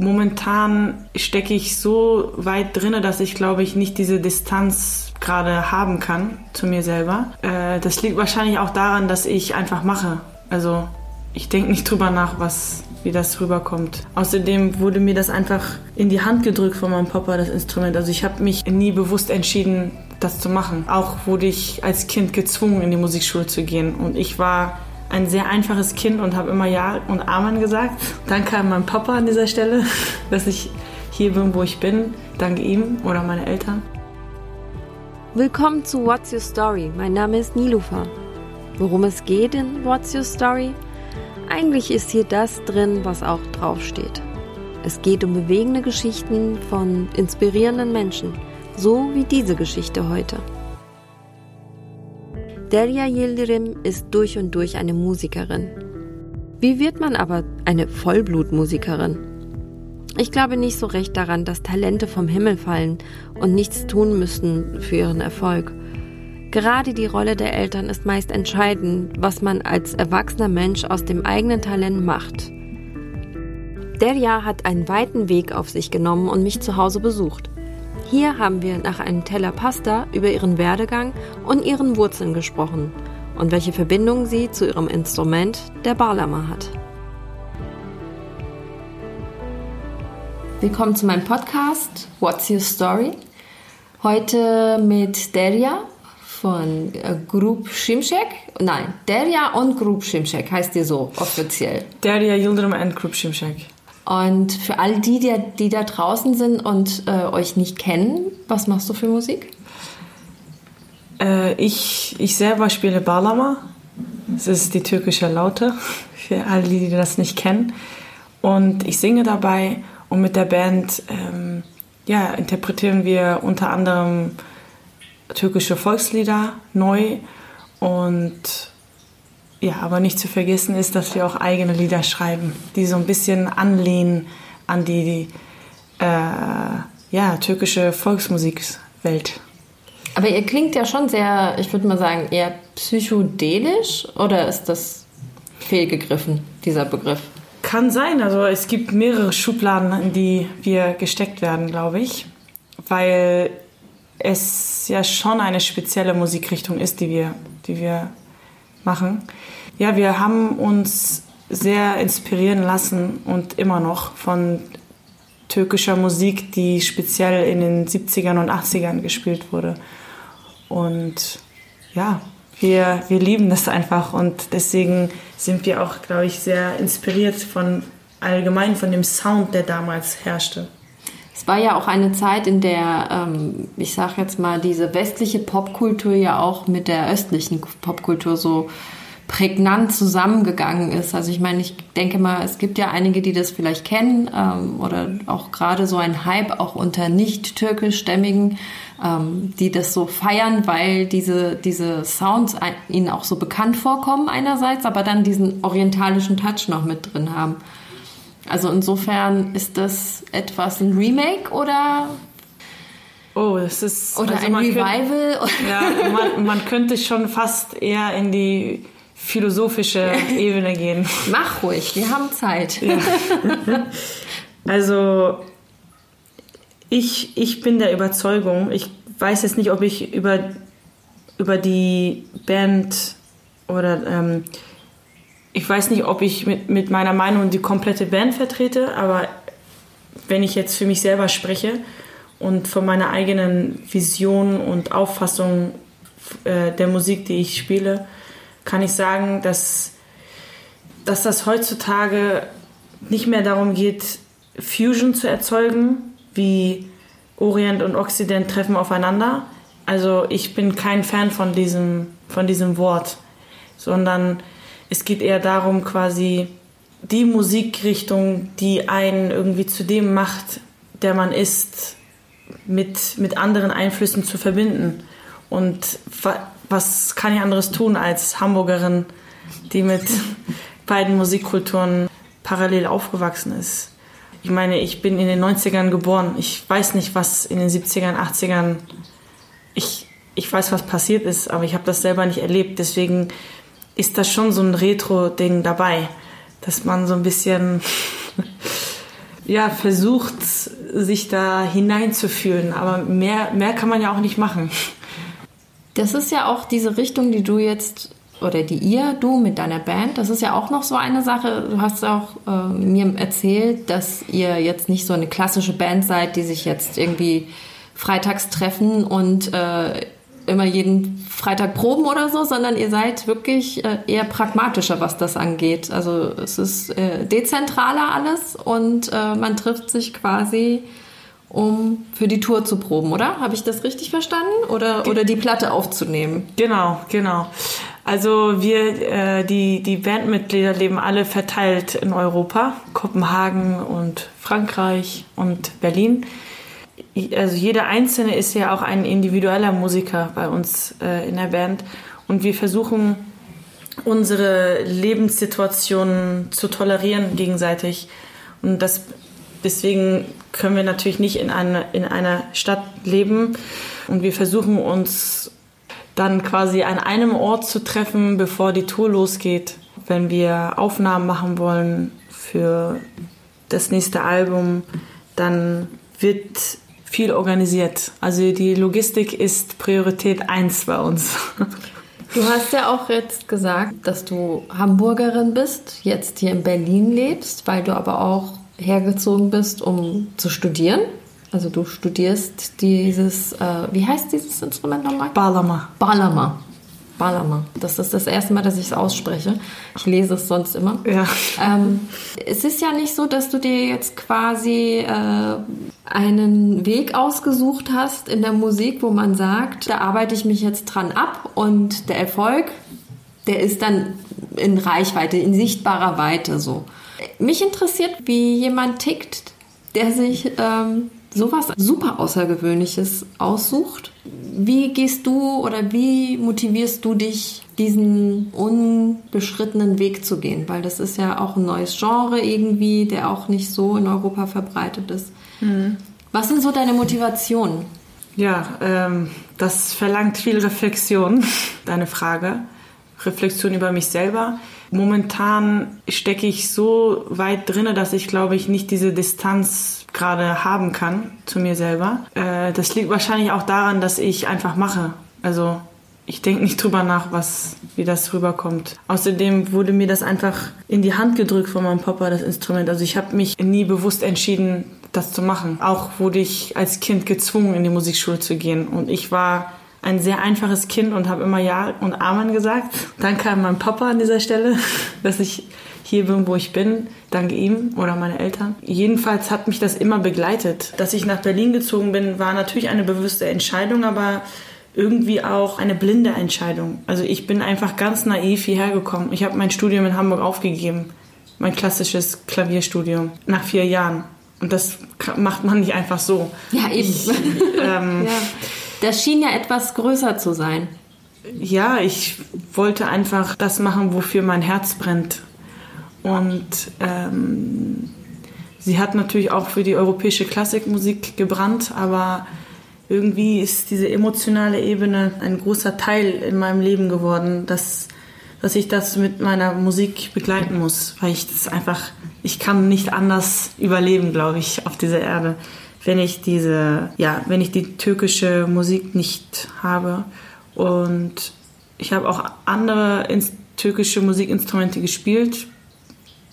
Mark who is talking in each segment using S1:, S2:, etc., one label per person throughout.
S1: momentan stecke ich so weit drinne, dass ich glaube ich nicht diese Distanz gerade haben kann zu mir selber. Äh, das liegt wahrscheinlich auch daran, dass ich einfach mache. Also ich denke nicht drüber nach, was wie das rüberkommt. Außerdem wurde mir das einfach in die Hand gedrückt von meinem Papa, das Instrument. Also ich habe mich nie bewusst entschieden, das zu machen. Auch wurde ich als Kind gezwungen, in die Musikschule zu gehen. Und ich war ein sehr einfaches Kind und habe immer Ja und Amen gesagt. Danke an meinen Papa an dieser Stelle, dass ich hier bin, wo ich bin. Danke ihm oder meine Eltern.
S2: Willkommen zu What's Your Story. Mein Name ist Nilufa. Worum es geht in What's Your Story? Eigentlich ist hier das drin, was auch draufsteht. Es geht um bewegende Geschichten von inspirierenden Menschen, so wie diese Geschichte heute. Delia Yildirim ist durch und durch eine Musikerin. Wie wird man aber eine Vollblutmusikerin? Ich glaube nicht so recht daran, dass Talente vom Himmel fallen und nichts tun müssen für ihren Erfolg. Gerade die Rolle der Eltern ist meist entscheidend, was man als erwachsener Mensch aus dem eigenen Talent macht. Derja hat einen weiten Weg auf sich genommen und mich zu Hause besucht. Hier haben wir nach einem Teller Pasta über ihren Werdegang und ihren Wurzeln gesprochen und welche Verbindung sie zu ihrem Instrument, der Balama, hat. Willkommen zu meinem Podcast What's Your Story? Heute mit Derja von äh, Group Shimshek. Nein, Derja und Group Shimshek heißt ihr so offiziell.
S1: Derja Yildirim and Group Shimshek.
S2: Und für all die, die, die da draußen sind und äh, euch nicht kennen, was machst du für Musik?
S1: Äh, ich, ich selber spiele Balama. Das ist die türkische Laute, für alle, die das nicht kennen. Und ich singe dabei und mit der Band ähm, ja, interpretieren wir unter anderem türkische Volkslieder neu und ja, aber nicht zu vergessen ist, dass wir auch eigene Lieder schreiben, die so ein bisschen anlehnen an die äh, ja, türkische Volksmusikwelt.
S2: Aber ihr klingt ja schon sehr, ich würde mal sagen, eher psychodelisch oder ist das fehlgegriffen, dieser Begriff?
S1: Kann sein. Also es gibt mehrere Schubladen, in die wir gesteckt werden, glaube ich. Weil es ja schon eine spezielle Musikrichtung ist, die wir, die wir machen. Ja, wir haben uns sehr inspirieren lassen und immer noch von türkischer Musik, die speziell in den 70ern und 80ern gespielt wurde. Und ja, wir, wir lieben das einfach und deswegen sind wir auch, glaube ich, sehr inspiriert von allgemein von dem Sound, der damals herrschte.
S2: Es war ja auch eine Zeit, in der, ähm, ich sage jetzt mal, diese westliche Popkultur ja auch mit der östlichen Popkultur so prägnant zusammengegangen ist. Also ich meine, ich denke mal, es gibt ja einige, die das vielleicht kennen ähm, oder auch gerade so ein Hype auch unter nicht türkischstämmigen, ähm, die das so feiern, weil diese, diese Sounds ihnen auch so bekannt vorkommen einerseits, aber dann diesen orientalischen Touch noch mit drin haben. Also insofern ist das etwas ein Remake oder
S1: Oh, das ist
S2: oder also ein Revival.
S1: Könnte, ja, man, man, könnte schon fast eher in die philosophische Ebene gehen.
S2: Mach ruhig, wir haben Zeit. Ja.
S1: Also ich, ich bin der Überzeugung, ich weiß jetzt nicht, ob ich über, über die Band oder ähm, ich weiß nicht, ob ich mit, mit meiner Meinung die komplette Band vertrete, aber wenn ich jetzt für mich selber spreche und von meiner eigenen Vision und Auffassung äh, der Musik, die ich spiele, kann ich sagen, dass, dass das heutzutage nicht mehr darum geht, Fusion zu erzeugen, wie Orient und Occident treffen aufeinander. Also ich bin kein Fan von diesem, von diesem Wort, sondern es geht eher darum, quasi die Musikrichtung, die einen irgendwie zu dem macht, der man ist, mit, mit anderen Einflüssen zu verbinden. Und was kann ich anderes tun als Hamburgerin, die mit beiden Musikkulturen parallel aufgewachsen ist? Ich meine, ich bin in den 90ern geboren. Ich weiß nicht, was in den 70ern, 80ern. Ich, ich weiß, was passiert ist, aber ich habe das selber nicht erlebt. Deswegen ist da schon so ein Retro-Ding dabei, dass man so ein bisschen ja, versucht, sich da hineinzufühlen. Aber mehr, mehr kann man ja auch nicht machen.
S2: Das ist ja auch diese Richtung, die du jetzt oder die ihr, du mit deiner Band, das ist ja auch noch so eine Sache. Du hast auch äh, mir erzählt, dass ihr jetzt nicht so eine klassische Band seid, die sich jetzt irgendwie freitags treffen und äh, immer jeden Freitag proben oder so, sondern ihr seid wirklich äh, eher pragmatischer, was das angeht. Also es ist äh, dezentraler alles und äh, man trifft sich quasi um für die Tour zu proben, oder? Habe ich das richtig verstanden? Oder, oder die Platte aufzunehmen?
S1: Genau, genau. Also wir, äh, die, die Bandmitglieder leben alle verteilt in Europa, Kopenhagen und Frankreich und Berlin. Also jeder Einzelne ist ja auch ein individueller Musiker bei uns äh, in der Band. Und wir versuchen unsere Lebenssituationen zu tolerieren gegenseitig. Und das Deswegen können wir natürlich nicht in, eine, in einer Stadt leben und wir versuchen uns dann quasi an einem Ort zu treffen, bevor die Tour losgeht. Wenn wir Aufnahmen machen wollen für das nächste Album, dann wird viel organisiert. Also die Logistik ist Priorität 1 bei uns.
S2: Du hast ja auch jetzt gesagt, dass du Hamburgerin bist, jetzt hier in Berlin lebst, weil du aber auch hergezogen bist, um zu studieren. Also du studierst dieses, äh, wie heißt dieses Instrument nochmal?
S1: Balama.
S2: Balama. Balama. Das ist das erste Mal, dass ich es ausspreche. Ich lese es sonst immer.
S1: Ja.
S2: Ähm, es ist ja nicht so, dass du dir jetzt quasi äh, einen Weg ausgesucht hast in der Musik, wo man sagt, da arbeite ich mich jetzt dran ab und der Erfolg, der ist dann in Reichweite, in sichtbarer Weite so. Mich interessiert, wie jemand tickt, der sich ähm, sowas super Außergewöhnliches aussucht. Wie gehst du oder wie motivierst du dich, diesen unbeschrittenen Weg zu gehen? Weil das ist ja auch ein neues Genre irgendwie, der auch nicht so in Europa verbreitet ist. Mhm. Was sind so deine Motivationen?
S1: Ja, ähm, das verlangt viel Reflexion, deine Frage. Reflexion über mich selber. Momentan stecke ich so weit drinne, dass ich glaube ich nicht diese Distanz gerade haben kann zu mir selber. Äh, das liegt wahrscheinlich auch daran, dass ich einfach mache. Also ich denke nicht drüber nach, was, wie das rüberkommt. Außerdem wurde mir das einfach in die Hand gedrückt von meinem Papa, das Instrument. Also ich habe mich nie bewusst entschieden, das zu machen. Auch wurde ich als Kind gezwungen, in die Musikschule zu gehen. Und ich war ein sehr einfaches Kind und habe immer Ja und Amen gesagt. Danke an meinen Papa an dieser Stelle, dass ich hier bin, wo ich bin. Danke ihm oder meine Eltern. Jedenfalls hat mich das immer begleitet. Dass ich nach Berlin gezogen bin, war natürlich eine bewusste Entscheidung, aber irgendwie auch eine blinde Entscheidung. Also ich bin einfach ganz naiv hierher gekommen. Ich habe mein Studium in Hamburg aufgegeben. Mein klassisches Klavierstudium. Nach vier Jahren. Und das macht man nicht einfach so.
S2: Ja, eben. Ich, ähm, ja. Das schien ja etwas größer zu sein.
S1: Ja, ich wollte einfach das machen, wofür mein Herz brennt. Und ähm, sie hat natürlich auch für die europäische Klassikmusik gebrannt, aber irgendwie ist diese emotionale Ebene ein großer Teil in meinem Leben geworden, dass, dass ich das mit meiner Musik begleiten muss, weil ich das einfach, ich kann nicht anders überleben, glaube ich, auf dieser Erde wenn ich diese, ja, wenn ich die türkische Musik nicht habe. Und ich habe auch andere türkische Musikinstrumente gespielt,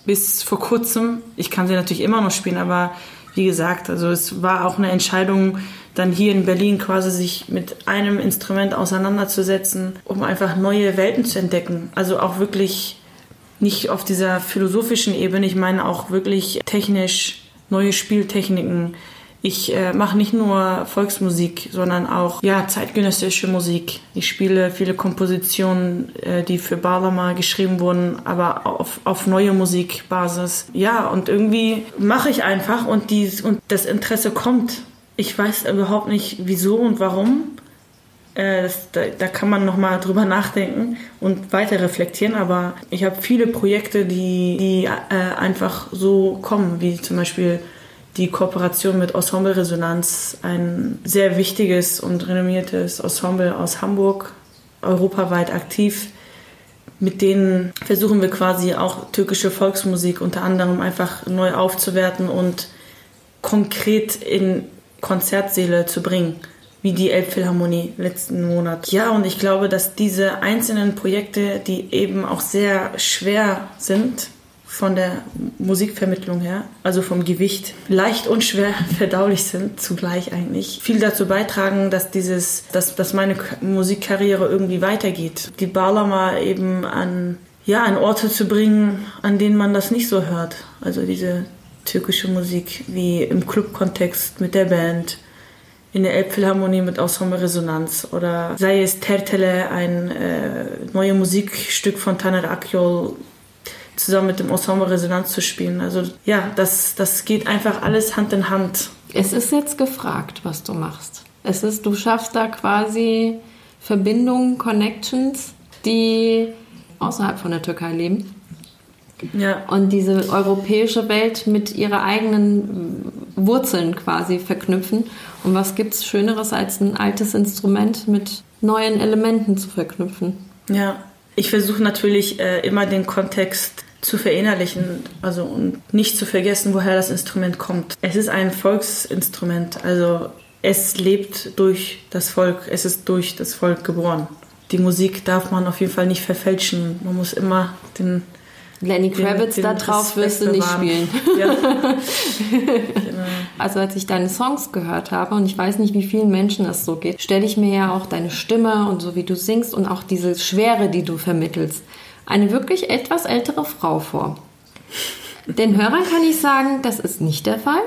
S1: bis vor kurzem. Ich kann sie natürlich immer noch spielen, aber wie gesagt, also es war auch eine Entscheidung, dann hier in Berlin quasi sich mit einem Instrument auseinanderzusetzen, um einfach neue Welten zu entdecken. Also auch wirklich nicht auf dieser philosophischen Ebene, ich meine auch wirklich technisch neue Spieltechniken, ich äh, mache nicht nur Volksmusik, sondern auch ja, zeitgenössische Musik. Ich spiele viele Kompositionen, äh, die für Balama geschrieben wurden, aber auf, auf neue Musikbasis. Ja, und irgendwie mache ich einfach und, die, und das Interesse kommt. Ich weiß überhaupt nicht, wieso und warum. Äh, das, da, da, kann man nochmal drüber nachdenken und weiter reflektieren. Aber ich habe viele Projekte, die, die äh, einfach so kommen, wie zum Beispiel die Kooperation mit Ensemble Resonanz, ein sehr wichtiges und renommiertes Ensemble aus Hamburg, europaweit aktiv. Mit denen versuchen wir quasi auch türkische Volksmusik unter anderem einfach neu aufzuwerten und konkret in Konzertsäle zu bringen, wie die Elbphilharmonie letzten Monat. Ja, und ich glaube, dass diese einzelnen Projekte, die eben auch sehr schwer sind, von der Musikvermittlung her, also vom Gewicht, leicht und schwer verdaulich sind, zugleich eigentlich, viel dazu beitragen, dass dieses, dass, dass meine Musikkarriere irgendwie weitergeht. Die Balama eben an, ja, an Orte zu bringen, an denen man das nicht so hört. Also diese türkische Musik, wie im Clubkontext mit der Band, in der Elbphilharmonie mit Ensemble Resonanz oder sei es Tertele, ein äh, neues Musikstück von Taner Akyol, zusammen mit dem Ensemble Resonanz zu spielen. Also ja, das, das geht einfach alles Hand in Hand.
S2: Es ist jetzt gefragt, was du machst. Es ist, du schaffst da quasi Verbindungen, Connections, die außerhalb von der Türkei leben. Ja. Und diese europäische Welt mit ihrer eigenen Wurzeln quasi verknüpfen. Und was gibt es Schöneres, als ein altes Instrument mit neuen Elementen zu verknüpfen?
S1: Ja, ich versuche natürlich äh, immer den Kontext zu verinnerlichen, also und nicht zu vergessen, woher das Instrument kommt. Es ist ein Volksinstrument, also es lebt durch das Volk, es ist durch das Volk geboren. Die Musik darf man auf jeden Fall nicht verfälschen. Man muss immer den
S2: Lenny Kravitz den, den da drauf wirst du nicht spielen. Ja. genau. Also als ich deine Songs gehört habe und ich weiß nicht, wie vielen Menschen das so geht, stelle ich mir ja auch deine Stimme und so wie du singst und auch diese Schwere, die du vermittelst eine wirklich etwas ältere Frau vor. Den Hörern kann ich sagen, das ist nicht der Fall.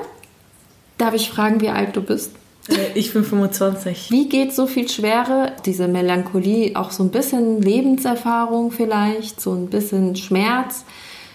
S2: Darf ich fragen, wie alt du bist?
S1: Äh, ich bin 25.
S2: Wie geht so viel Schwere, diese Melancholie, auch so ein bisschen Lebenserfahrung vielleicht, so ein bisschen Schmerz?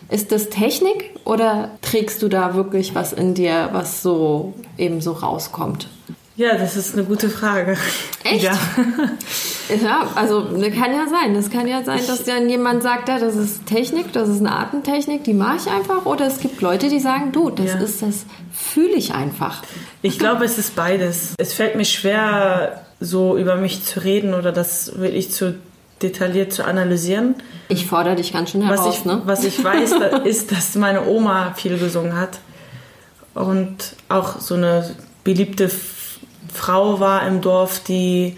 S2: Ist das Technik oder trägst du da wirklich was in dir, was so eben so rauskommt?
S1: Ja, das ist eine gute Frage.
S2: Echt? Ja, ja also das kann ja sein. Das kann ja sein, dass dann jemand sagt, ja, das ist Technik, das ist eine Artentechnik, die mache ich einfach. Oder es gibt Leute, die sagen, du, das ja. ist das fühle ich einfach.
S1: Ich glaube, es ist beides. Es fällt mir schwer, so über mich zu reden oder das wirklich zu detailliert zu analysieren.
S2: Ich fordere dich ganz schön heraus.
S1: Was ich,
S2: ne?
S1: was ich weiß, ist, dass meine Oma viel gesungen hat und auch so eine beliebte Frau war im Dorf, die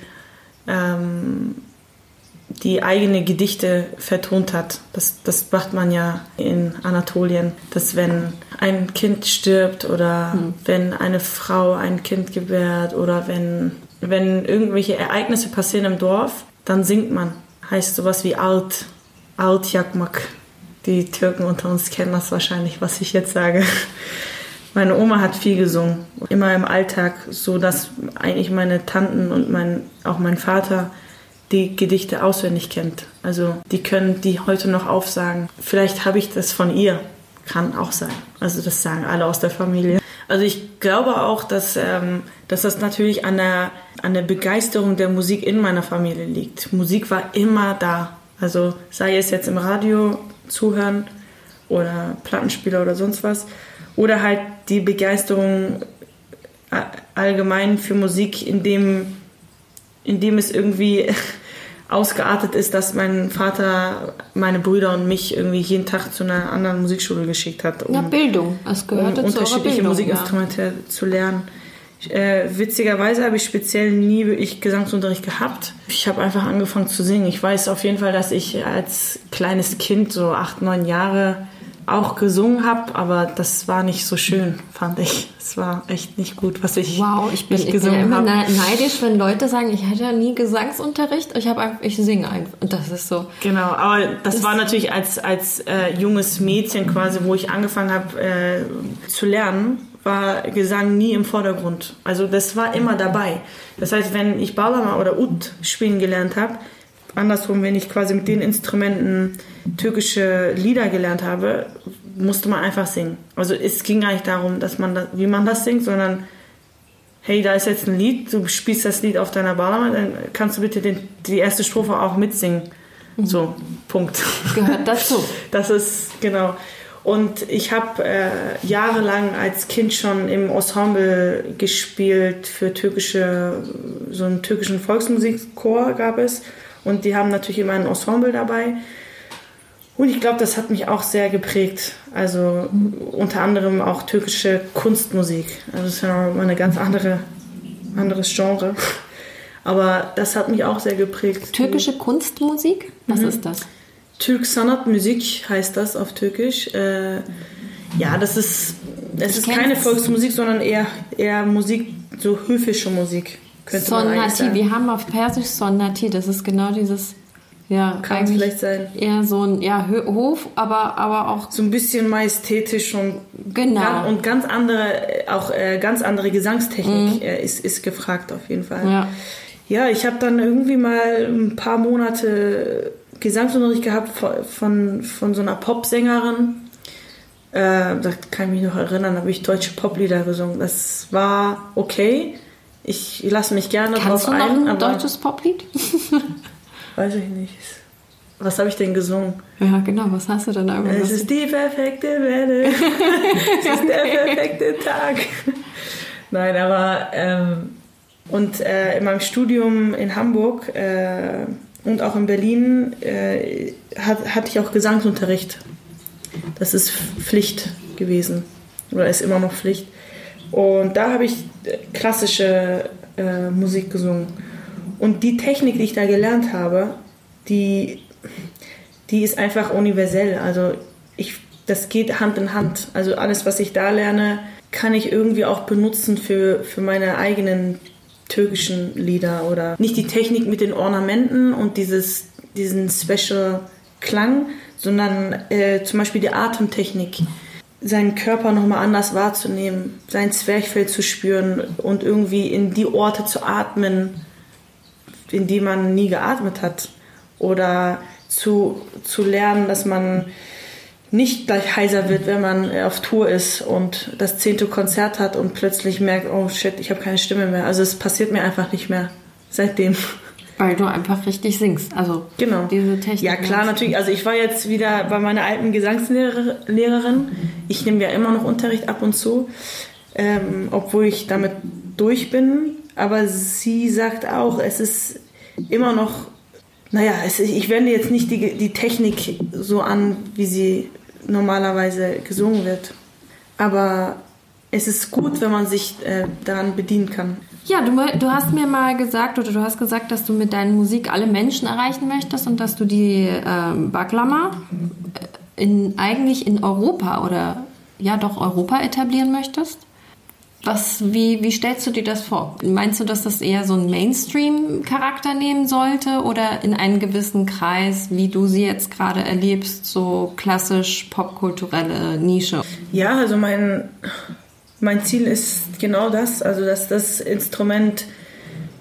S1: ähm, die eigene Gedichte vertont hat. Das, das macht man ja in Anatolien, dass wenn ein Kind stirbt oder mhm. wenn eine Frau ein Kind gebärt oder wenn, wenn irgendwelche Ereignisse passieren im Dorf, dann singt man. Heißt sowas wie Alt, Alt Yakmak. Die Türken unter uns kennen das wahrscheinlich, was ich jetzt sage. Meine Oma hat viel gesungen, immer im Alltag, so dass eigentlich meine Tanten und mein, auch mein Vater die Gedichte auswendig kennt. Also die können die heute noch aufsagen. Vielleicht habe ich das von ihr, kann auch sein. Also das sagen alle aus der Familie. Also ich glaube auch, dass, ähm, dass das natürlich an der, an der Begeisterung der Musik in meiner Familie liegt. Musik war immer da. Also sei es jetzt im Radio zuhören oder Plattenspieler oder sonst was oder halt die Begeisterung allgemein für Musik, indem, indem es irgendwie ausgeartet ist, dass mein Vater meine Brüder und mich irgendwie jeden Tag zu einer anderen Musikschule geschickt hat.
S2: Um, ja, Bildung. Es gehört
S1: um unterschiedliche Bildung, Musikinstrumente ja. zu lernen. Äh, witzigerweise habe ich speziell nie wirklich Gesangsunterricht gehabt. Ich habe einfach angefangen zu singen. Ich weiß auf jeden Fall, dass ich als kleines Kind, so acht, neun Jahre, auch gesungen habe, aber das war nicht so schön, fand ich. Es war echt nicht gut, was ich
S2: Wow, ich bin, ich bin ja immer neidisch, wenn Leute sagen, ich hatte ja nie Gesangsunterricht, ich habe ich singe einfach und das ist so.
S1: Genau, aber das, das war natürlich als als äh, junges Mädchen quasi, wo ich angefangen habe äh, zu lernen, war Gesang nie im Vordergrund. Also das war immer dabei. Das heißt, wenn ich Balama oder Ud spielen gelernt habe, andersrum, wenn ich quasi mit den Instrumenten türkische Lieder gelernt habe, musste man einfach singen. Also es ging gar nicht darum, dass man das, wie man das singt, sondern hey, da ist jetzt ein Lied, du spielst das Lied auf deiner Balama, dann kannst du bitte den, die erste Strophe auch mitsingen. Mhm. So, Punkt.
S2: Gehört dazu.
S1: Das ist, genau. Und ich habe äh, jahrelang als Kind schon im Ensemble gespielt für türkische, so einen türkischen Volksmusikchor gab es. Und die haben natürlich immer ein Ensemble dabei. Und ich glaube, das hat mich auch sehr geprägt. Also unter anderem auch türkische Kunstmusik. Also das ist ja mal eine ganz andere, anderes Genre. Aber das hat mich auch sehr geprägt.
S2: Türkische Kunstmusik? Was mhm. ist das?
S1: Türk Sanat Musik heißt das auf Türkisch. Äh, ja, das ist, es ist keine Volksmusik, sondern eher, eher Musik, so höfische Musik.
S2: Könnte Sonnati, wir haben auf Persisch Sonnati, das ist genau dieses ja,
S1: kann es vielleicht sein.
S2: Eher so ein ja, Hof, aber, aber auch.
S1: So ein bisschen majestätisch und,
S2: genau.
S1: Ganz, und ganz andere, auch äh, ganz andere Gesangstechnik mhm. äh, ist, ist gefragt auf jeden Fall.
S2: Ja,
S1: ja ich habe dann irgendwie mal ein paar Monate Gesangsunterricht gehabt von, von, von so einer Popsängerin. Äh, da kann ich mich noch erinnern, da habe ich deutsche Poplieder gesungen. Das war okay. Ich lasse mich gerne
S2: Kannst drauf ein. Du noch ein deutsches Poplied?
S1: Weiß ich nicht. Was habe ich denn gesungen?
S2: Ja, genau, was hast du denn da
S1: Es ist die perfekte Welle. es ist der perfekte Tag. Nein, aber ähm, und äh, in meinem Studium in Hamburg äh, und auch in Berlin äh, hat, hatte ich auch Gesangsunterricht. Das ist Pflicht gewesen oder ist immer noch Pflicht. Und da habe ich klassische äh, Musik gesungen. Und die Technik, die ich da gelernt habe, die, die ist einfach universell. Also ich, das geht Hand in Hand. Also alles, was ich da lerne, kann ich irgendwie auch benutzen für, für meine eigenen türkischen Lieder oder nicht die Technik mit den Ornamenten und dieses, diesen Special Klang, sondern äh, zum Beispiel die Atemtechnik, seinen Körper nochmal anders wahrzunehmen, sein Zwerchfell zu spüren und irgendwie in die Orte zu atmen, in die man nie geatmet hat. Oder zu, zu lernen, dass man nicht gleich heiser wird, wenn man auf Tour ist und das zehnte Konzert hat und plötzlich merkt, oh shit, ich habe keine Stimme mehr. Also es passiert mir einfach nicht mehr seitdem.
S2: Weil du einfach richtig singst. Also
S1: genau.
S2: diese Technik.
S1: Ja klar, natürlich. Also ich war jetzt wieder bei meiner alten Gesangslehrerin. Ich nehme ja immer noch Unterricht ab und zu, ähm, obwohl ich damit durch bin. Aber sie sagt auch, es ist immer noch, naja, es, ich wende jetzt nicht die, die Technik so an, wie sie normalerweise gesungen wird. Aber es ist gut, wenn man sich äh, daran bedienen kann.
S2: Ja, du, du hast mir mal gesagt, oder du hast gesagt, dass du mit deiner Musik alle Menschen erreichen möchtest und dass du die äh, Baklama in, eigentlich in Europa oder ja doch Europa etablieren möchtest. Was, wie, wie stellst du dir das vor? Meinst du, dass das eher so einen Mainstream-Charakter nehmen sollte oder in einen gewissen Kreis, wie du sie jetzt gerade erlebst, so klassisch popkulturelle Nische?
S1: Ja, also mein, mein Ziel ist genau das, also dass das Instrument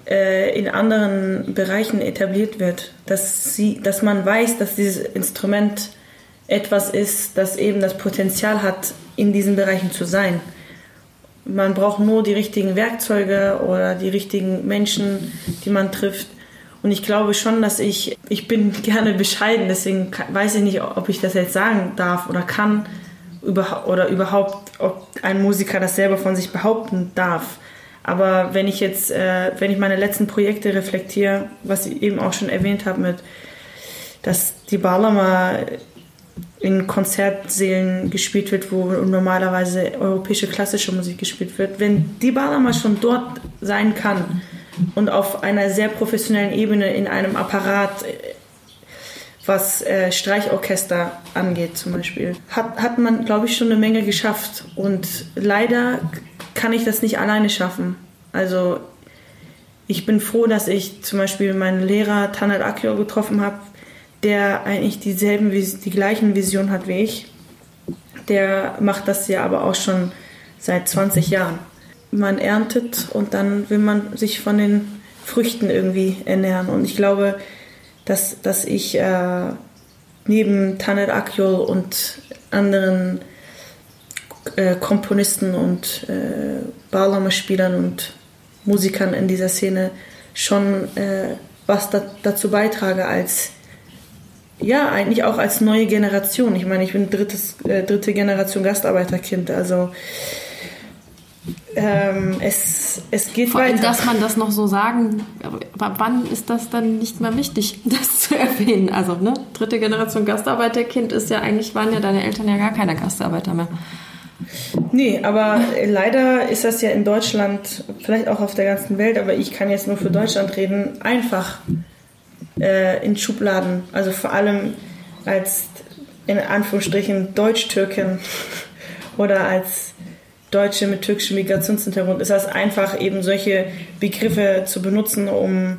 S1: äh, in anderen Bereichen etabliert wird, dass, sie, dass man weiß, dass dieses Instrument etwas ist, das eben das Potenzial hat, in diesen Bereichen zu sein. Man braucht nur die richtigen Werkzeuge oder die richtigen Menschen, die man trifft. Und ich glaube schon, dass ich, ich bin gerne bescheiden, deswegen weiß ich nicht, ob ich das jetzt sagen darf oder kann oder überhaupt, ob ein Musiker das selber von sich behaupten darf. Aber wenn ich jetzt, äh, wenn ich meine letzten Projekte reflektiere, was ich eben auch schon erwähnt habe mit, dass die Balama in Konzertsälen gespielt wird, wo normalerweise europäische klassische Musik gespielt wird. Wenn die Balama schon dort sein kann und auf einer sehr professionellen Ebene in einem Apparat, was äh, Streichorchester angeht zum Beispiel, hat, hat man, glaube ich, schon eine Menge geschafft. Und leider kann ich das nicht alleine schaffen. Also ich bin froh, dass ich zum Beispiel meinen Lehrer Tanat Akio getroffen habe, der eigentlich dieselben, die gleichen Visionen hat wie ich. Der macht das ja aber auch schon seit 20 Jahren. Man erntet und dann will man sich von den Früchten irgendwie ernähren. Und ich glaube, dass, dass ich äh, neben Taner Akyol und anderen äh, Komponisten und äh, Balama-Spielern und Musikern in dieser Szene schon äh, was da, dazu beitrage als ja, eigentlich auch als neue Generation. Ich meine, ich bin drittes, äh, dritte Generation Gastarbeiterkind, also ähm, es, es geht
S2: Vor allem,
S1: weiter.
S2: dass man das noch so sagen, aber wann ist das dann nicht mehr wichtig, das zu erwähnen. Also, ne, dritte Generation Gastarbeiterkind ist ja eigentlich, waren ja deine Eltern ja gar keine Gastarbeiter mehr.
S1: Nee, aber leider ist das ja in Deutschland, vielleicht auch auf der ganzen Welt, aber ich kann jetzt nur für Deutschland reden, einfach äh, in Schubladen. Also vor allem als in Anführungsstrichen Deutsch-Türkin oder als Deutsche mit türkischem Migrationshintergrund ist das einfach eben solche Begriffe zu benutzen, um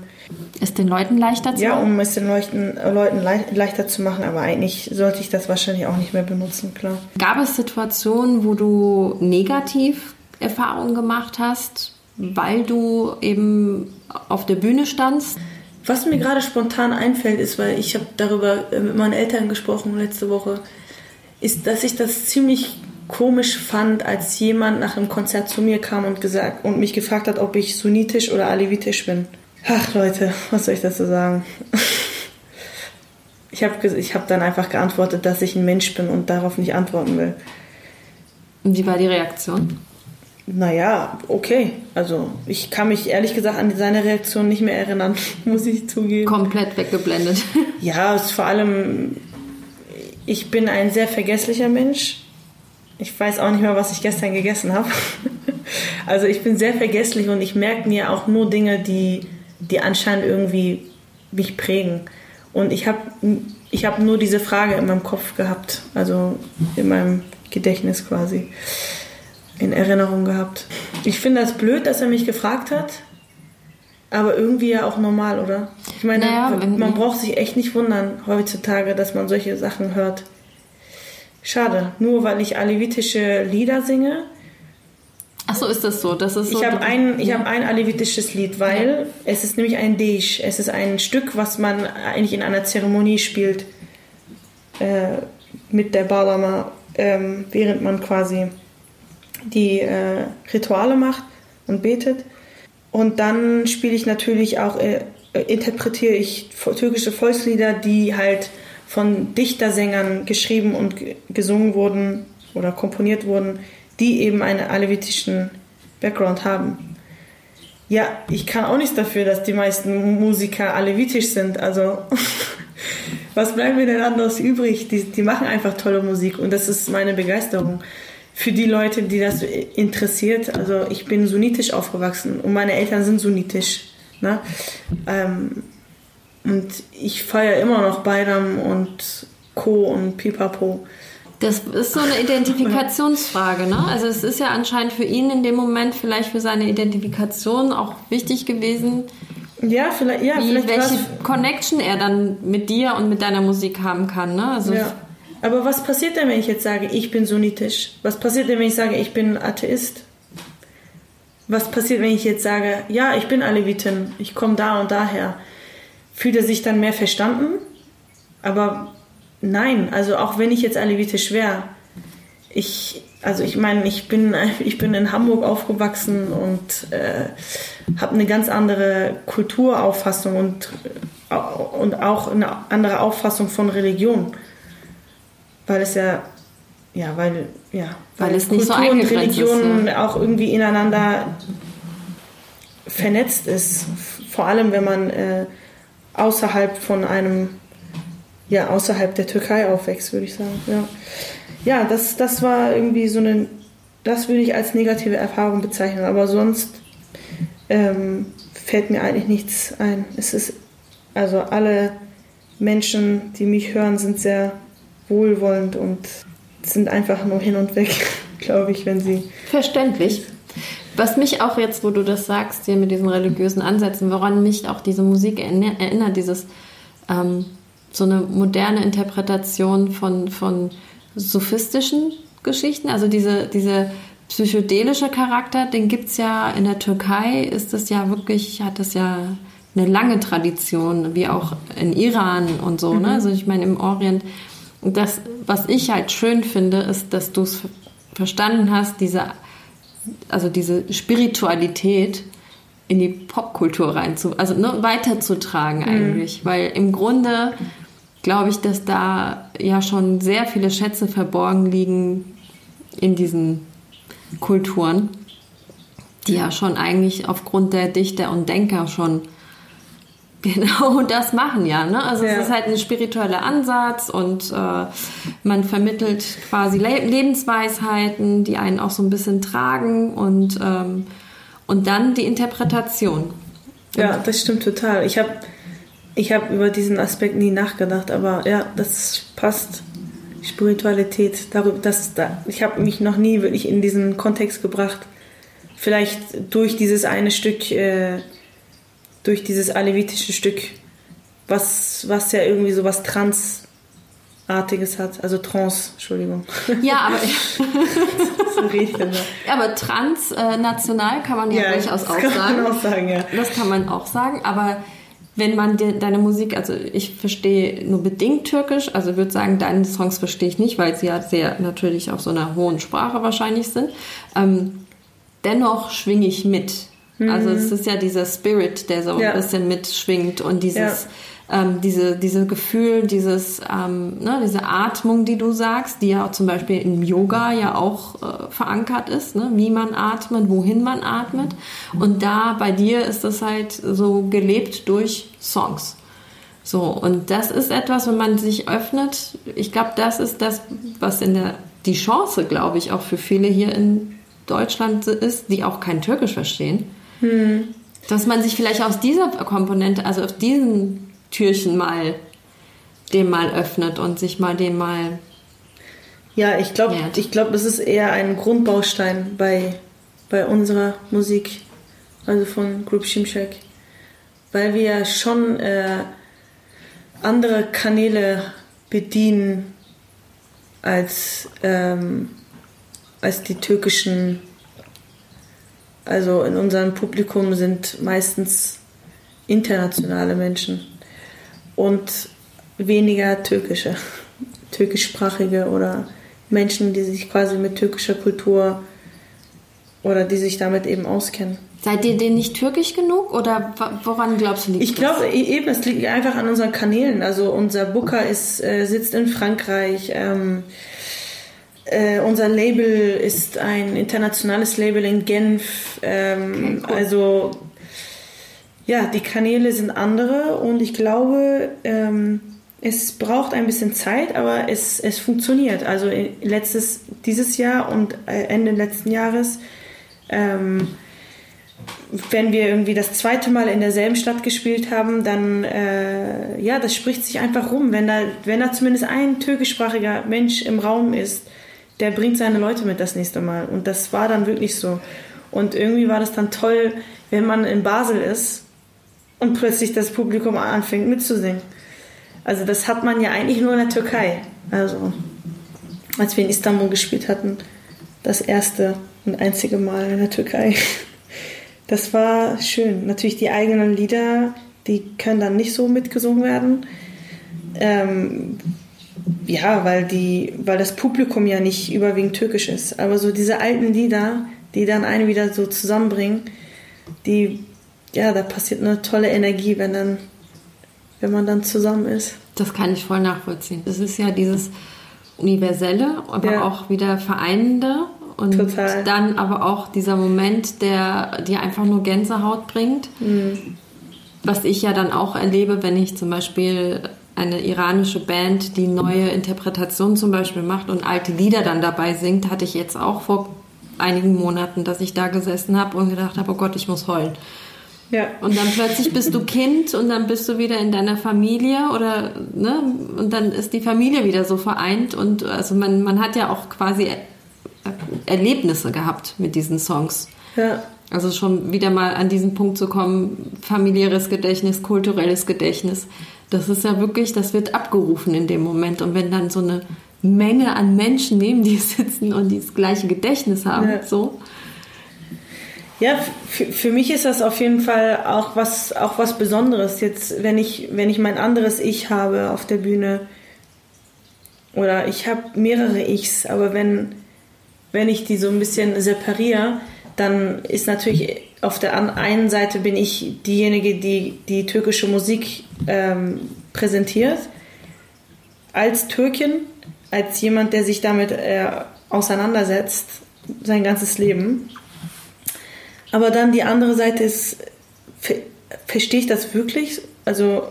S2: es den Leuten leichter
S1: zu machen? Ja, um es den Leuten, Leuten leichter zu machen, aber eigentlich sollte ich das wahrscheinlich auch nicht mehr benutzen, klar.
S2: Gab es Situationen, wo du negativ Erfahrungen gemacht hast, weil du eben auf der Bühne standst?
S1: Was mir gerade spontan einfällt, ist, weil ich habe darüber äh, mit meinen Eltern gesprochen letzte Woche, ist, dass ich das ziemlich komisch fand, als jemand nach einem Konzert zu mir kam und gesagt und mich gefragt hat, ob ich sunnitisch oder alevitisch bin. Ach Leute, was soll ich dazu sagen? Ich habe ich hab dann einfach geantwortet, dass ich ein Mensch bin und darauf nicht antworten will.
S2: Und wie war die Reaktion?
S1: Naja, okay. Also ich kann mich ehrlich gesagt an seine Reaktion nicht mehr erinnern, muss ich zugeben.
S2: Komplett weggeblendet.
S1: Ja, es ist vor allem, ich bin ein sehr vergesslicher Mensch. Ich weiß auch nicht mehr, was ich gestern gegessen habe. Also ich bin sehr vergesslich und ich merke mir auch nur Dinge, die die anscheinend irgendwie mich prägen. Und ich habe ich hab nur diese Frage in meinem Kopf gehabt, also in meinem Gedächtnis quasi, in Erinnerung gehabt. Ich finde das blöd, dass er mich gefragt hat, aber irgendwie ja auch normal, oder? Ich meine, naja, man braucht sich echt nicht wundern heutzutage, dass man solche Sachen hört. Schade, nur weil ich alevitische Lieder singe,
S2: Ach so, ist das so? Das ist
S1: so ich habe ein, ich hab ein alevitisches Lied, weil ja. es ist nämlich ein Deish. Es ist ein Stück, was man eigentlich in einer Zeremonie spielt äh, mit der Balama, ähm, während man quasi die äh, Rituale macht und betet. Und dann spiele ich natürlich auch, äh, interpretiere ich türkische Volkslieder, die halt von Dichtersängern geschrieben und gesungen wurden oder komponiert wurden, die eben einen alevitischen Background haben. Ja, ich kann auch nichts dafür, dass die meisten Musiker alevitisch sind. Also, was bleibt mir denn anderes übrig? Die, die machen einfach tolle Musik und das ist meine Begeisterung. Für die Leute, die das interessiert, also ich bin sunnitisch aufgewachsen und meine Eltern sind sunnitisch. Ne? Ähm, und ich feiere immer noch Bayram und Co. und Pipapo.
S2: Das ist so eine Identifikationsfrage, ne? Also es ist ja anscheinend für ihn in dem Moment vielleicht für seine Identifikation auch wichtig gewesen.
S1: Ja, vielleicht, ja,
S2: wie,
S1: vielleicht
S2: welche Connection er dann mit dir und mit deiner Musik haben kann, ne?
S1: Also ja. Aber was passiert denn, wenn ich jetzt sage, ich bin sunnitisch? Was passiert denn, wenn ich sage, ich bin Atheist? Was passiert, wenn ich jetzt sage, ja, ich bin Alevitin, ich komme da und daher? Fühlt er sich dann mehr verstanden? Aber Nein, also auch wenn ich jetzt alevitisch wäre, ich, also ich meine, ich bin, ich bin in Hamburg aufgewachsen und äh, habe eine ganz andere Kulturauffassung und, und auch eine andere Auffassung von Religion. Weil es ja, ja, weil, ja,
S2: weil, weil es Kultur
S1: so und Religion ist, ja. auch irgendwie ineinander vernetzt ist. Vor allem, wenn man äh, außerhalb von einem ja, außerhalb der Türkei aufwächst, würde ich sagen. Ja, ja das, das war irgendwie so eine, das würde ich als negative Erfahrung bezeichnen, aber sonst ähm, fällt mir eigentlich nichts ein. Es ist, also alle Menschen, die mich hören, sind sehr wohlwollend und sind einfach nur hin und weg, glaube ich, wenn sie.
S2: Verständlich. Was mich auch jetzt, wo du das sagst, hier mit diesen religiösen Ansätzen, woran mich auch diese Musik erinnert, dieses ähm, so eine moderne Interpretation von, von sophistischen Geschichten. Also diese, diese psychedelische Charakter, den gibt es ja in der Türkei, ist das ja wirklich, hat das ja eine lange Tradition, wie auch in Iran und so. Ne? Mhm. Ne? Also ich meine im Orient. Und das, was ich halt schön finde, ist, dass du es verstanden hast, diese, also diese Spiritualität in die Popkultur rein zu, also ne, weiterzutragen mhm. eigentlich, mhm. weil im Grunde glaube ich, dass da ja schon sehr viele Schätze verborgen liegen in diesen Kulturen, die ja schon eigentlich aufgrund der Dichter und Denker schon genau das machen ja. Ne? Also ja. es ist halt ein spiritueller Ansatz und äh, man vermittelt quasi Le Lebensweisheiten, die einen auch so ein bisschen tragen und, ähm, und dann die Interpretation.
S1: Ja, das stimmt total. Ich habe ich hab über diesen Aspekt nie nachgedacht, aber ja, das passt. Spiritualität, darüber, das, da, ich habe mich noch nie wirklich in diesen Kontext gebracht. Vielleicht durch dieses eine Stück, äh, durch dieses alevitische Stück, was, was ja irgendwie so was Transartiges hat, also Trans, Entschuldigung.
S2: Ja, aber, ja, aber transnational kann man ja, ja durchaus auch sagen. Kann man auch sagen ja. Das kann man auch sagen, aber wenn man dir deine Musik, also ich verstehe nur bedingt Türkisch, also würde sagen, deine Songs verstehe ich nicht, weil sie ja sehr natürlich auf so einer hohen Sprache wahrscheinlich sind. Ähm, dennoch schwinge ich mit. Mhm. Also es ist ja dieser Spirit, der so ja. ein bisschen mitschwingt und dieses ja ähm, diese, diese Gefühl, dieses, ähm, ne, diese Atmung, die du sagst, die ja auch zum Beispiel im Yoga ja auch äh, verankert ist, ne, wie man atmet, wohin man atmet. Und da bei dir ist das halt so gelebt durch Songs. So, und das ist etwas, wenn man sich öffnet, ich glaube, das ist das, was in der, die Chance, glaube ich, auch für viele hier in Deutschland ist, die auch kein Türkisch verstehen. Hm. Dass man sich vielleicht aus dieser Komponente, also auf diesen Türchen mal dem mal öffnet und sich mal dem mal.
S1: Ja, ich glaube, ich glaube, das ist eher ein Grundbaustein bei, bei unserer Musik, also von Group Shimshak, weil wir ja schon äh, andere Kanäle bedienen als, ähm, als die türkischen. Also in unserem Publikum sind meistens internationale Menschen und weniger türkische, türkischsprachige oder Menschen, die sich quasi mit türkischer Kultur oder die sich damit eben auskennen.
S2: Seid ihr denn nicht türkisch genug oder woran glaubst du liegt
S1: Ich glaube e-, eben, es liegt einfach an unseren Kanälen. Also unser Booker ist, äh, sitzt in Frankreich. Ähm, äh, unser Label ist ein internationales Label in Genf. Ähm, okay, cool. Also ja, die Kanäle sind andere und ich glaube, ähm, es braucht ein bisschen Zeit, aber es, es funktioniert. Also letztes, dieses Jahr und äh, Ende letzten Jahres, ähm, wenn wir irgendwie das zweite Mal in derselben Stadt gespielt haben, dann, äh, ja, das spricht sich einfach rum. Wenn da, wenn da zumindest ein türkischsprachiger Mensch im Raum ist, der bringt seine Leute mit das nächste Mal. Und das war dann wirklich so. Und irgendwie war das dann toll, wenn man in Basel ist und plötzlich das Publikum anfängt mitzusingen. Also das hat man ja eigentlich nur in der Türkei. Also als wir in Istanbul gespielt hatten, das erste und einzige Mal in der Türkei. Das war schön. Natürlich die eigenen Lieder, die können dann nicht so mitgesungen werden. Ähm, ja, weil, die, weil das Publikum ja nicht überwiegend türkisch ist. Aber so diese alten Lieder, die dann einen wieder so zusammenbringen, die ja, da passiert eine tolle Energie, wenn dann, wenn man dann zusammen ist.
S2: Das kann ich voll nachvollziehen. Es ist ja dieses universelle, aber ja. auch wieder vereinende und Total. dann aber auch dieser Moment, der dir einfach nur Gänsehaut bringt. Mhm. Was ich ja dann auch erlebe, wenn ich zum Beispiel eine iranische Band, die neue Interpretationen zum Beispiel macht und alte Lieder dann dabei singt, hatte ich jetzt auch vor einigen Monaten, dass ich da gesessen habe und gedacht habe, oh Gott, ich muss heulen. Ja. Und dann plötzlich bist du Kind und dann bist du wieder in deiner Familie oder ne und dann ist die Familie wieder so vereint und also man, man hat ja auch quasi Erlebnisse gehabt mit diesen Songs. Ja. Also schon wieder mal an diesen Punkt zu kommen, familiäres Gedächtnis, kulturelles Gedächtnis. Das ist ja wirklich, das wird abgerufen in dem Moment. Und wenn dann so eine Menge an Menschen neben dir sitzen und das gleiche Gedächtnis haben, ja. so,
S1: ja, für, für mich ist das auf jeden Fall auch was, auch was Besonderes. Jetzt, wenn ich, wenn ich mein anderes Ich habe auf der Bühne oder ich habe mehrere Ichs, aber wenn, wenn ich die so ein bisschen separiere, dann ist natürlich auf der einen Seite bin ich diejenige, die die türkische Musik ähm, präsentiert, als Türkin, als jemand, der sich damit äh, auseinandersetzt, sein ganzes Leben. Aber dann die andere Seite ist, ver verstehe ich das wirklich also,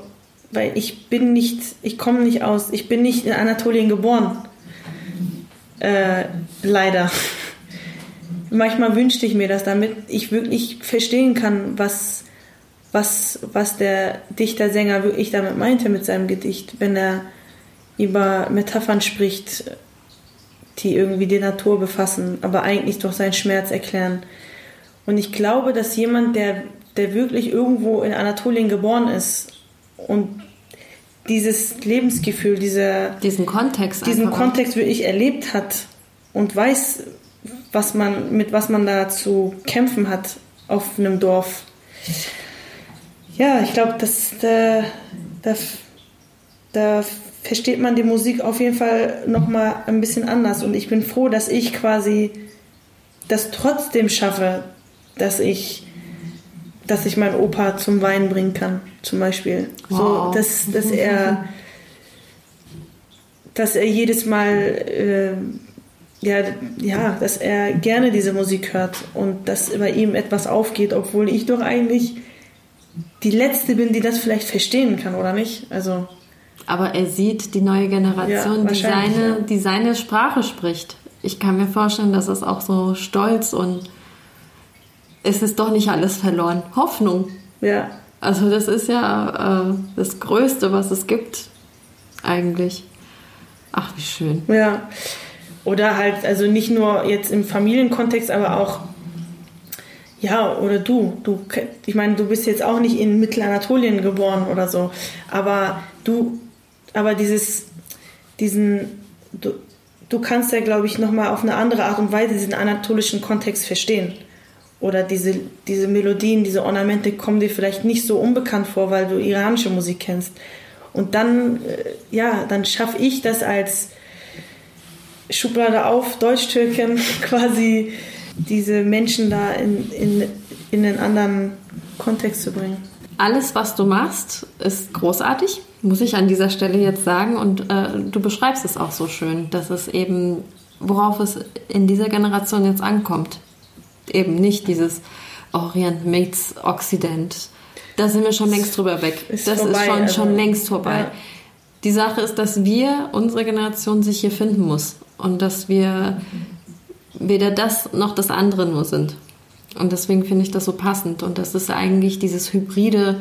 S1: weil ich bin nicht, ich komme nicht aus, ich bin nicht in Anatolien geboren. Äh, leider. Manchmal wünschte ich mir das, damit ich wirklich verstehen kann, was, was, was der Dichter-Sänger wirklich damit meinte mit seinem Gedicht, wenn er über Metaphern spricht, die irgendwie die Natur befassen, aber eigentlich doch seinen Schmerz erklären. Und ich glaube, dass jemand, der, der wirklich irgendwo in Anatolien geboren ist und dieses Lebensgefühl, diese,
S2: diesen Kontext,
S1: diesen Kontext wirklich erlebt hat und weiß, was man, mit was man da zu kämpfen hat auf einem Dorf. Ja, ich glaube, dass da, da, da versteht man die Musik auf jeden Fall noch mal ein bisschen anders und ich bin froh, dass ich quasi das trotzdem schaffe, dass ich dass ich meinen Opa zum Weinen bringen kann, zum Beispiel. Wow. So, dass, dass er dass er jedes Mal äh, ja, ja, dass er gerne diese Musik hört und dass bei ihm etwas aufgeht, obwohl ich doch eigentlich die Letzte bin, die das vielleicht verstehen kann, oder nicht? Also.
S2: Aber er sieht die neue Generation, ja, die, seine, ja. die seine Sprache spricht. Ich kann mir vorstellen, dass es auch so stolz und es ist doch nicht alles verloren. Hoffnung.
S1: Ja.
S2: Also das ist ja äh, das Größte, was es gibt, eigentlich. Ach, wie schön.
S1: Ja. Oder halt, also nicht nur jetzt im Familienkontext, aber auch, ja, oder du. du ich meine, du bist jetzt auch nicht in Mittelanatolien geboren oder so, aber du, aber dieses, diesen, du, du kannst ja, glaube ich, nochmal auf eine andere Art und Weise diesen anatolischen Kontext verstehen. Oder diese, diese Melodien, diese Ornamente kommen dir vielleicht nicht so unbekannt vor, weil du iranische Musik kennst. Und dann, äh, ja, dann schaffe ich das als Schublade auf, Deutsch-Türkin, quasi diese Menschen da in, in, in einen anderen Kontext zu bringen.
S2: Alles, was du machst, ist großartig, muss ich an dieser Stelle jetzt sagen. Und äh, du beschreibst es auch so schön, dass es eben, worauf es in dieser Generation jetzt ankommt. Eben nicht dieses Orient meets Occident. Da sind wir schon längst drüber weg. Ist das vorbei, ist schon, also, schon längst vorbei. Ja. Die Sache ist, dass wir, unsere Generation, sich hier finden muss und dass wir weder das noch das andere nur sind. Und deswegen finde ich das so passend. Und das ist eigentlich dieses Hybride,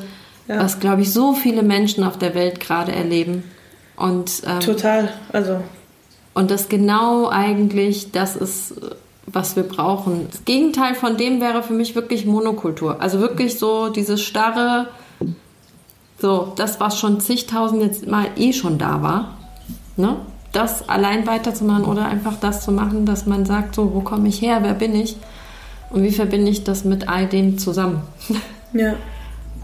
S2: ja. was, glaube ich, so viele Menschen auf der Welt gerade erleben. Und,
S1: ähm, Total, also.
S2: Und das genau eigentlich das ist, was wir brauchen. Das Gegenteil von dem wäre für mich wirklich Monokultur. Also wirklich so dieses starre, so das, was schon zigtausend jetzt mal eh schon da war. Ne? Das allein weiterzumachen oder einfach das zu machen, dass man sagt, so, wo komme ich her, wer bin ich und wie verbinde ich das mit all dem zusammen.
S1: Ja.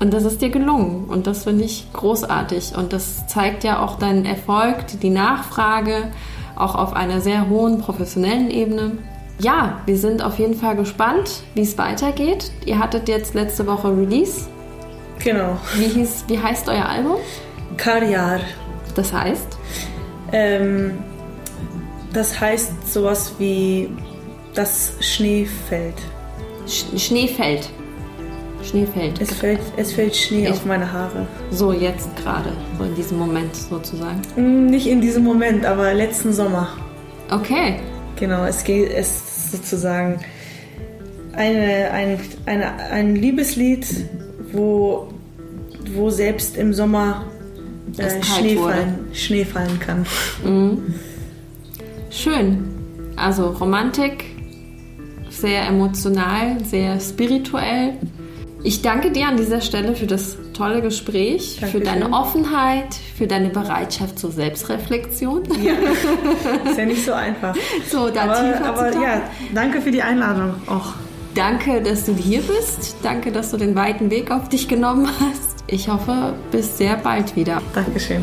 S2: Und das ist dir gelungen und das finde ich großartig und das zeigt ja auch deinen Erfolg, die Nachfrage, auch auf einer sehr hohen professionellen Ebene. Ja, wir sind auf jeden Fall gespannt, wie es weitergeht. Ihr hattet jetzt letzte Woche Release.
S1: Genau.
S2: Wie, hieß, wie heißt euer Album?
S1: Karriar.
S2: Das heißt?
S1: Ähm, das heißt sowas wie das Schnee fällt.
S2: Sch Schnee fällt. Schnee fällt.
S1: Es fällt, es fällt Schnee ich, auf meine Haare.
S2: So jetzt gerade, so in diesem Moment sozusagen.
S1: Mm, nicht in diesem Moment, aber letzten Sommer.
S2: Okay.
S1: Genau, es geht es sozusagen eine, ein, eine, ein Liebeslied, wo, wo selbst im Sommer äh, Schnee, fallen, Schnee fallen kann.
S2: Mhm. Schön. Also Romantik, sehr emotional, sehr spirituell. Ich danke dir an dieser Stelle für das tolle Gespräch, Dankeschön. für deine Offenheit, für deine Bereitschaft zur Selbstreflexion.
S1: Ja, ist ja nicht so einfach.
S2: So, da aber, tiefer
S1: aber zu ja, danke für die Einladung auch.
S2: Danke, dass du hier bist. Danke, dass du den weiten Weg auf dich genommen hast. Ich hoffe, bis sehr bald wieder.
S1: Dankeschön.